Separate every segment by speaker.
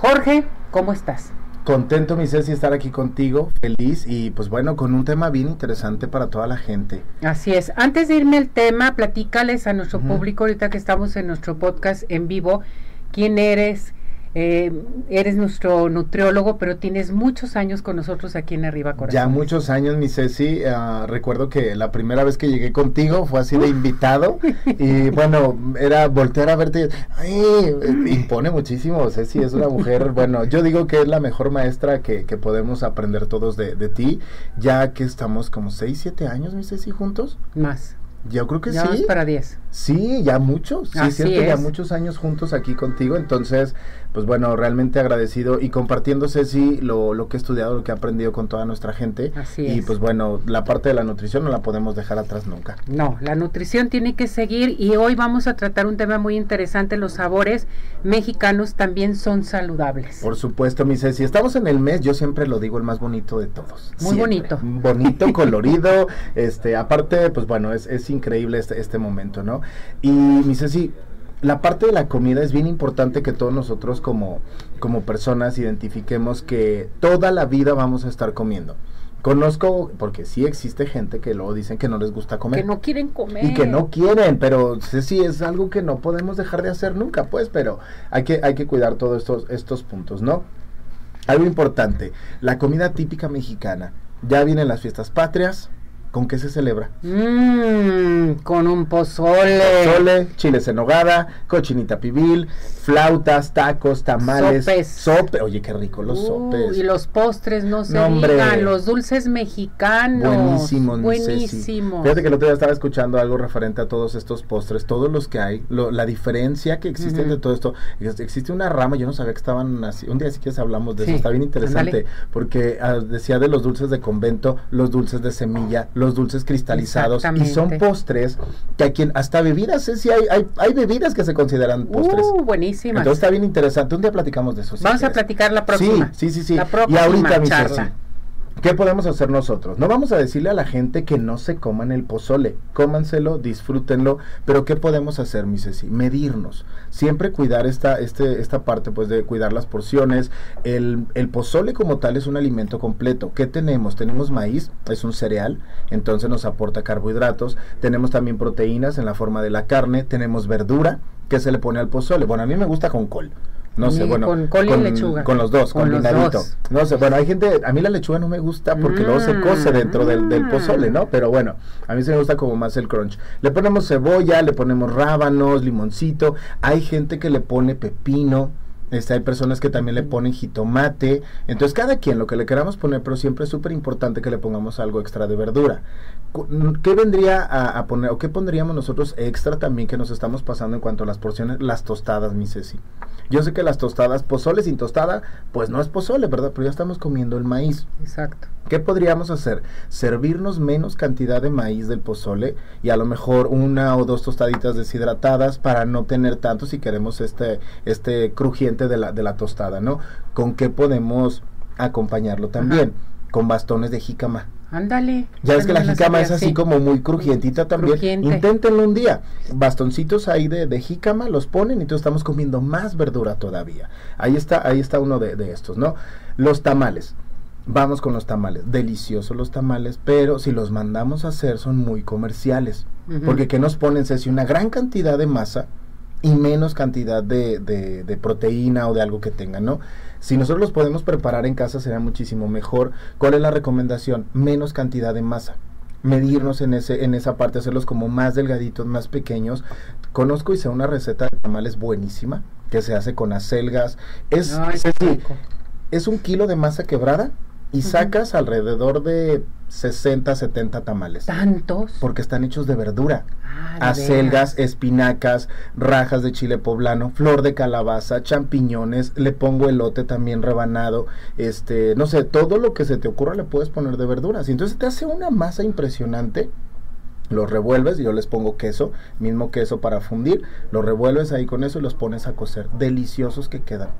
Speaker 1: Jorge, ¿cómo estás?
Speaker 2: Contento, mi Ceci, estar aquí contigo, feliz y pues bueno, con un tema bien interesante para toda la gente.
Speaker 1: Así es. Antes de irme al tema, platícales a nuestro público, ahorita que estamos en nuestro podcast en vivo, quién eres, eh, eres nuestro nutriólogo, pero tienes muchos años con nosotros aquí en Arriba Corazón.
Speaker 2: Ya muchos años, mi Ceci. Ah, recuerdo que la primera vez que llegué contigo fue así de invitado. y bueno, era voltear a verte. Ay, impone muchísimo. Ceci es una mujer, bueno, yo digo que es la mejor maestra que, que podemos aprender todos de, de ti, ya que estamos como 6, 7 años, mi Ceci, juntos.
Speaker 1: Más.
Speaker 2: Yo creo que
Speaker 1: Ya
Speaker 2: sí.
Speaker 1: vamos para 10.
Speaker 2: Sí, ya muchos, sí, es
Speaker 1: Así
Speaker 2: cierto, ya muchos años juntos aquí contigo, entonces, pues bueno, realmente agradecido y compartiendo, Ceci, lo, lo que he estudiado, lo que he aprendido con toda nuestra gente.
Speaker 1: Así
Speaker 2: y
Speaker 1: es.
Speaker 2: pues bueno, la parte de la nutrición no la podemos dejar atrás nunca.
Speaker 1: No, la nutrición tiene que seguir y hoy vamos a tratar un tema muy interesante. Los sabores mexicanos también son saludables.
Speaker 2: Por supuesto, mi Ceci, estamos en el mes, yo siempre lo digo, el más bonito de todos.
Speaker 1: Muy
Speaker 2: siempre.
Speaker 1: bonito.
Speaker 2: Bonito, colorido, este, aparte, pues bueno, es, es increíble este, este momento, ¿no? Y mi Ceci, la parte de la comida es bien importante que todos nosotros como, como personas identifiquemos que toda la vida vamos a estar comiendo. Conozco, porque sí existe gente que luego dicen que no les gusta comer.
Speaker 1: Que no quieren comer.
Speaker 2: Y que no quieren, pero sí es algo que no podemos dejar de hacer nunca, pues, pero hay que, hay que cuidar todos estos, estos puntos, ¿no? Algo importante, la comida típica mexicana. Ya vienen las fiestas patrias, ¿con qué se celebra?
Speaker 1: Mmm, con un pozole.
Speaker 2: Sole, chiles en nogada, cochinita pibil, flautas, tacos, tamales,
Speaker 1: Sopes.
Speaker 2: sope. Oye, qué rico los
Speaker 1: Uh,
Speaker 2: sopes.
Speaker 1: y los postres, no se
Speaker 2: No, hombre.
Speaker 1: digan, los dulces mexicanos.
Speaker 2: Ceci.
Speaker 1: Buenísimos.
Speaker 2: Fíjate que el otro día estaba escuchando algo referente a todos estos postres, todos los que hay, lo- la diferencia que existe
Speaker 1: Ujú.
Speaker 2: de todo esto. Ex- Existe una rama, yo no sabía que estaban así. Un día sí que hablamos de
Speaker 1: Sí,
Speaker 2: eso, está bien interesante, porque ah, decía de los dulces de convento, los dulces de semilla, los dulces cristalizados, y son postres que a quien, hasta bebidas, ¿eh? sí hay, hay, hay bebidas que se consideran postres.
Speaker 1: Uh, buenísimas.
Speaker 2: Entonces está bien interesante. Un día platicamos de eso. si
Speaker 1: Vamos a
Speaker 2: quieres.
Speaker 1: platicar la próxima.
Speaker 2: Sí, sí, sí, sí.
Speaker 1: La
Speaker 2: y
Speaker 1: próxima
Speaker 2: ahorita, mi
Speaker 1: charla.
Speaker 2: Ceci, ¿qué podemos hacer nosotros? No vamos a decirle a la gente que no se coman el pozole. Cómanselo, disfrútenlo. Pero ¿qué podemos hacer, mi Ceci? Medirnos. Siempre cuidar esta, este, esta parte, pues, de cuidar las porciones. El, el pozole como tal es un alimento completo. ¿Qué tenemos? Tenemos maíz, es un cereal, entonces nos aporta carbohidratos. Tenemos también proteínas en la forma de la carne. Tenemos verdura que se le pone al pozole. Bueno, a mí me gusta con col. No sé, bueno.
Speaker 1: con col y lechuga.
Speaker 2: Con los dos,
Speaker 1: Con los
Speaker 2: combinadito.
Speaker 1: dos.
Speaker 2: No sé, bueno, hay gente, a mí la lechuga no me gusta porque luego se cose
Speaker 1: Mm,
Speaker 2: dentro del, del
Speaker 1: mm.
Speaker 2: pozole, ¿no? Pero bueno, a mí sí me gusta como más el crunch. Le ponemos cebolla, le ponemos rábanos, limoncito. Hay gente que le pone pepino. Este, hay personas que también le ponen jitomate. Entonces, cada quien lo que le queramos poner, pero siempre es súper importante que le pongamos algo extra de verdura. Cu- ¿Qué vendría a, a poner, o qué pondríamos nosotros extra también que nos estamos pasando en cuanto a las porciones? Las tostadas, mi Ceci. Yo sé que las tostadas, pozole sin tostada, pues no es pozole, ¿verdad? Pero ya estamos comiendo el maíz.
Speaker 1: Exacto.
Speaker 2: ¿Qué podríamos hacer? Servirnos menos cantidad de maíz del pozole y a lo mejor una o dos tostaditas deshidratadas para no tener tanto si queremos este, este crujiente de la, de la tostada, ¿no? ¿Con qué podemos acompañarlo también? Con bastones de jícama.
Speaker 1: Ándale.
Speaker 2: Ya ves que la jícama es así
Speaker 1: sí.
Speaker 2: como muy crujientita también.
Speaker 1: Crujiente.
Speaker 2: Inténtenlo un día. Bastoncitos ahí de, de jícama los ponen y entonces estamos comiendo más verdura todavía. Ahí está, ahí está uno de, de estos, ¿no? Los tamales. Vamos con los tamales. Deliciosos los tamales, pero si los mandamos a hacer son muy comerciales. Porque ¿qué nos ponen? Ceci? una gran cantidad de masa y menos cantidad de, de- de proteína o de algo que tengan, ¿no? Si nosotros los podemos preparar en casa será muchísimo mejor. ¿Cuál es la recomendación? Menos cantidad de masa. Medirnos en ese en esa parte, hacerlos como más delgaditos, más pequeños. Conozco y sé una receta de tamales buenísima que se hace con acelgas. Es, Ceci,
Speaker 1: rico.
Speaker 2: es un kilo de masa quebrada y sacas alrededor de 60, 70 tamales.
Speaker 1: Tantos.
Speaker 2: Porque están hechos de verdura
Speaker 1: Ah,
Speaker 2: acelgas,
Speaker 1: veras.
Speaker 2: espinacas, rajas de chile poblano, flor de calabaza, champiñones, le pongo elote también rebanado, este, no sé, todo lo que se te ocurra le puedes poner de verduras. Y entonces te hace una masa impresionante. Los revuelves, yo les pongo queso, mismo queso para fundir, los revuelves ahí con eso y los pones a cocer. Deliciosos que quedan.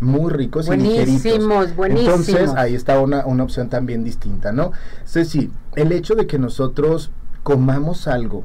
Speaker 2: Muy ricos y ligeritos.
Speaker 1: Buenísimos, buenísimos.
Speaker 2: Entonces ahí está una, una opción también distinta, ¿no? Ceci, el hecho de que nosotros comamos algo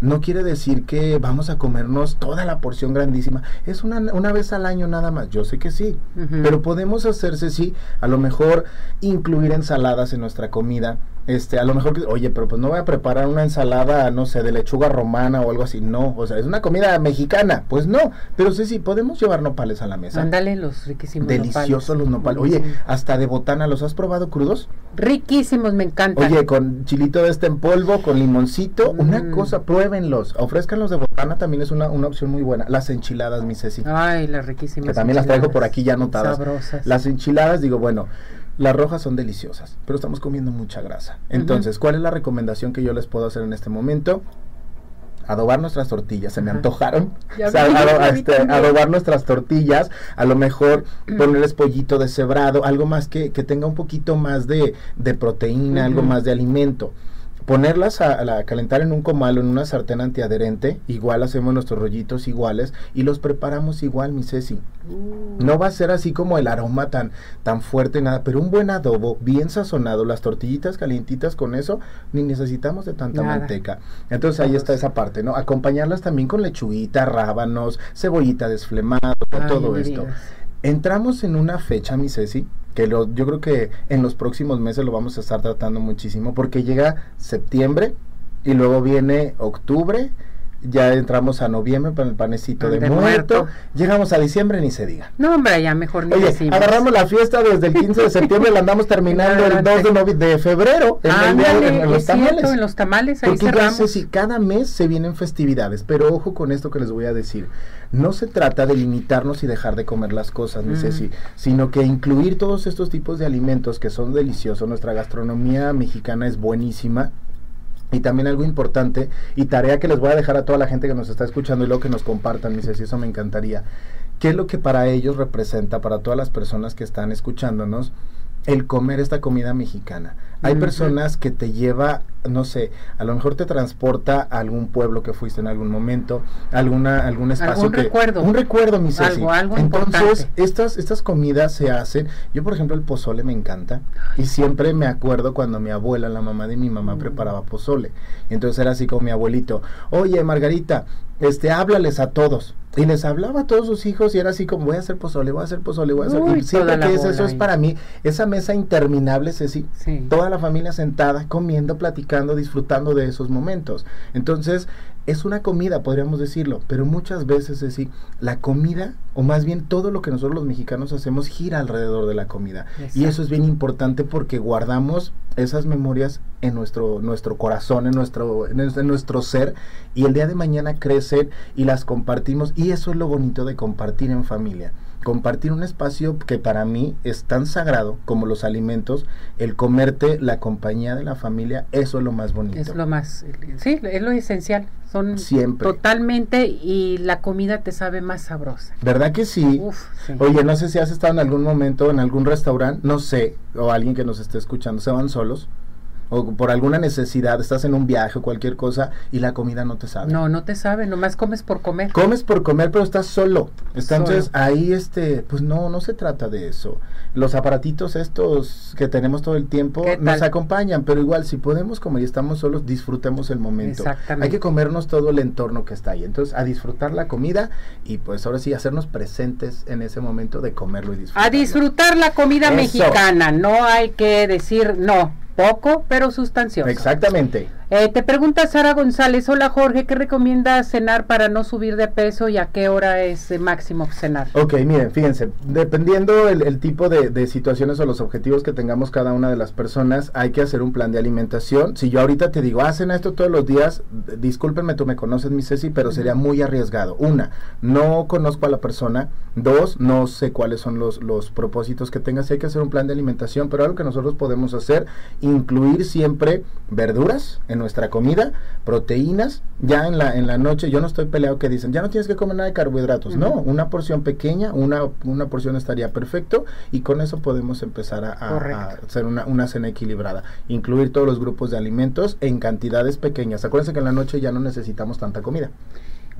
Speaker 2: no quiere decir que vamos a comernos toda la porción grandísima. Es una, una vez al año nada más. Yo sé que sí, pero podemos hacerse, sí, a lo mejor incluir ensaladas en nuestra comida. Este, a lo mejor, oye, pero pues no voy a preparar una ensalada, no sé, de lechuga romana o algo así. No, o sea, es una comida mexicana. Pues no, pero sí, sí, podemos llevar nopales a la mesa.
Speaker 1: Ándale, los riquísimos
Speaker 2: Deliciosos los nopales. Oye, hasta de botana, ¿los has probado crudos?
Speaker 1: Riquísimos, me encanta.
Speaker 2: Oye, con chilito de este en polvo, con limoncito, una mm. cosa, pruébenlos. Ofrezcanlos de botana, también es una, una opción muy buena. Las enchiladas, mi Ceci.
Speaker 1: Ay, las riquísimas.
Speaker 2: Que también las traigo por aquí ya anotadas. Sabrosas. Las enchiladas, digo, bueno, las rojas son deliciosas, pero estamos comiendo mucha grasa. Entonces, ¿cuál es la recomendación que yo les puedo hacer en este momento? adobar nuestras tortillas, se me antojaron. Este, adobar nuestras tortillas, a lo mejor ponerles pollito deshebrado, algo más que, que tenga un poquito más de, de proteína, algo más de alimento ponerlas a, calentar en un comal o en una sartén antiadherente, igual hacemos nuestros rollitos iguales y los preparamos igual, mi Ceci. Uh. No va a ser así como el aroma tan, tan fuerte, nada, pero un buen adobo, bien sazonado, las tortillitas calientitas con eso, ni necesitamos de tanta manteca. Entonces ahí está esa parte, ¿no? Acompañarlas también con lechuguita, rábanos, cebollita desflemada, todo esto. Entramos en una fecha, mi Ceci, que lo, yo creo que en los próximos meses lo vamos a estar tratando muchísimo, porque llega septiembre y luego viene octubre ya entramos a noviembre para el panecito de, muerto. Llegamos a diciembre, ni se diga.
Speaker 1: No, hombre, ya mejor ni
Speaker 2: Oye, agarramos la fiesta desde el 15 de septiembre, la andamos terminando el 2 de, de febrero.
Speaker 1: En, en, los tamales. en los tamales, ahí
Speaker 2: Porque ya sé si cada mes se vienen festividades, pero ojo con esto que les voy a decir. No se trata de limitarnos y dejar de comer las cosas, ni sé si, sino que incluir todos estos tipos de alimentos que son deliciosos. Nuestra gastronomía mexicana es buenísima y también algo importante y tarea que les voy a dejar a toda la gente que nos está escuchando y luego que nos compartan, dice, si eso me encantaría. ¿Qué es lo que para ellos representa, para todas las personas que están escuchándonos, el comer esta comida mexicana. Hay personas que te lleva, no sé, a lo mejor te transporta a algún pueblo que fuiste en algún momento, alguna algún espacio
Speaker 1: ¿Algún recuerdo.
Speaker 2: un recuerdo, mi Ceci.
Speaker 1: Algo, algo
Speaker 2: Entonces, estas estas comidas se hacen, yo por ejemplo el pozole me encanta y siempre me acuerdo cuando mi abuela, la mamá de mi mamá preparaba pozole. Entonces era así como mi abuelito, "Oye, Margarita, este háblales a todos." Y les hablaba a todos sus hijos y era así como voy a hacer pozole, voy a hacer pozole, voy a hacer. y siempre que es, eso es para mí, esa mesa interminable, Ceci, sí. toda la familia sentada, comiendo, platicando, disfrutando de esos momentos. Entonces, es una comida, podríamos decirlo, pero muchas veces, es decir, la comida, o más bien todo lo que nosotros los mexicanos hacemos, gira alrededor de la comida. Y eso es bien importante porque guardamos esas memorias en nuestro, nuestro corazón, en nuestro, en nuestro ser, y el día de mañana crecen y las compartimos, y eso es lo bonito de compartir en familia compartir un espacio que para mí es tan sagrado como los alimentos, el comerte la compañía de la familia, eso es lo más bonito.
Speaker 1: Es lo más, sí, es lo esencial. Son Siempre. totalmente y la comida te sabe más sabrosa.
Speaker 2: ¿Verdad que sí? Oye, no sé si has estado en algún momento en algún restaurante, no sé, o alguien que nos esté escuchando, se van solos o por alguna necesidad, estás en un viaje o cualquier cosa y la comida no te sabe.
Speaker 1: No, no te sabe, nomás comes por comer.
Speaker 2: Comes por comer, pero estás solo. Entonces ahí este, pues no, no se trata de eso. Los aparatitos estos que tenemos todo el tiempo nos acompañan, pero igual si podemos comer y estamos solos, disfrutemos el momento. Exactamente. Hay que comernos todo el entorno que está ahí. Entonces, a disfrutar la comida y pues ahora sí hacernos presentes en ese momento de comerlo y disfrutarlo.
Speaker 1: A disfrutar la comida mexicana, no hay que decir no poco, pero sustancioso.
Speaker 2: Exactamente.
Speaker 1: Eh, te pregunta Sara González, hola Jorge, ¿qué recomienda cenar para no subir de peso y a qué hora es máximo cenar?
Speaker 2: Ok, miren, fíjense, dependiendo el, tipo de, situaciones o los objetivos que tengamos cada una de las personas, hay que hacer un plan de alimentación. Si yo ahorita te digo, hacen esto todos los días, discúlpenme, tú me conoces, mi Ceci, pero sería muy arriesgado. Una, no conozco a la persona. Dos, no sé cuáles son los, los propósitos que tengas. Hay que hacer un plan de alimentación, pero algo que nosotros podemos hacer, incluir siempre verduras en nuestra comida, proteínas, ya en la, en la noche, yo no estoy peleado que dicen, ya no tienes que comer nada de carbohidratos, no, una porción pequeña, una, una porción estaría perfecto y con eso podemos empezar a, hacer una, una, cena equilibrada, incluir todos los grupos de alimentos en cantidades pequeñas. Acuérdense que en la noche ya no necesitamos tanta comida.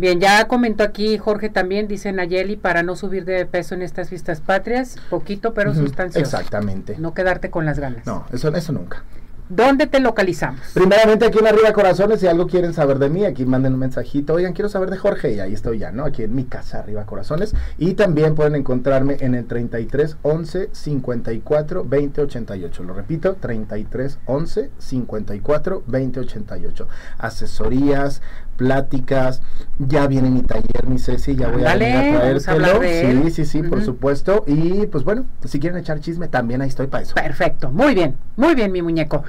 Speaker 1: Bien, ya comentó aquí Jorge también, dice Nayeli, para no subir de peso en estas fiestas patrias, poquito pero sustancioso.
Speaker 2: Exactamente.
Speaker 1: No quedarte con las ganas.
Speaker 2: No, eso, eso nunca.
Speaker 1: ¿Dónde te localizamos?
Speaker 2: Primeramente aquí en Arriba Corazones, si algo quieren saber de mí, aquí manden un mensajito, oigan, quiero saber de Jorge, y ahí estoy ya, ¿no? Aquí en mi casa, Arriba Corazones. Y también pueden encontrarme en el 33 11 54 20 88. Lo repito, 33 11 54 20 88. Asesorías, pláticas, ya viene mi taller, mi Ceci, ya voy a venir a traértelo. Sí, sí, sí, por supuesto. Y pues bueno, si quieren echar chisme, también ahí estoy para eso.
Speaker 1: Perfecto, muy bien, muy bien, mi muñeco.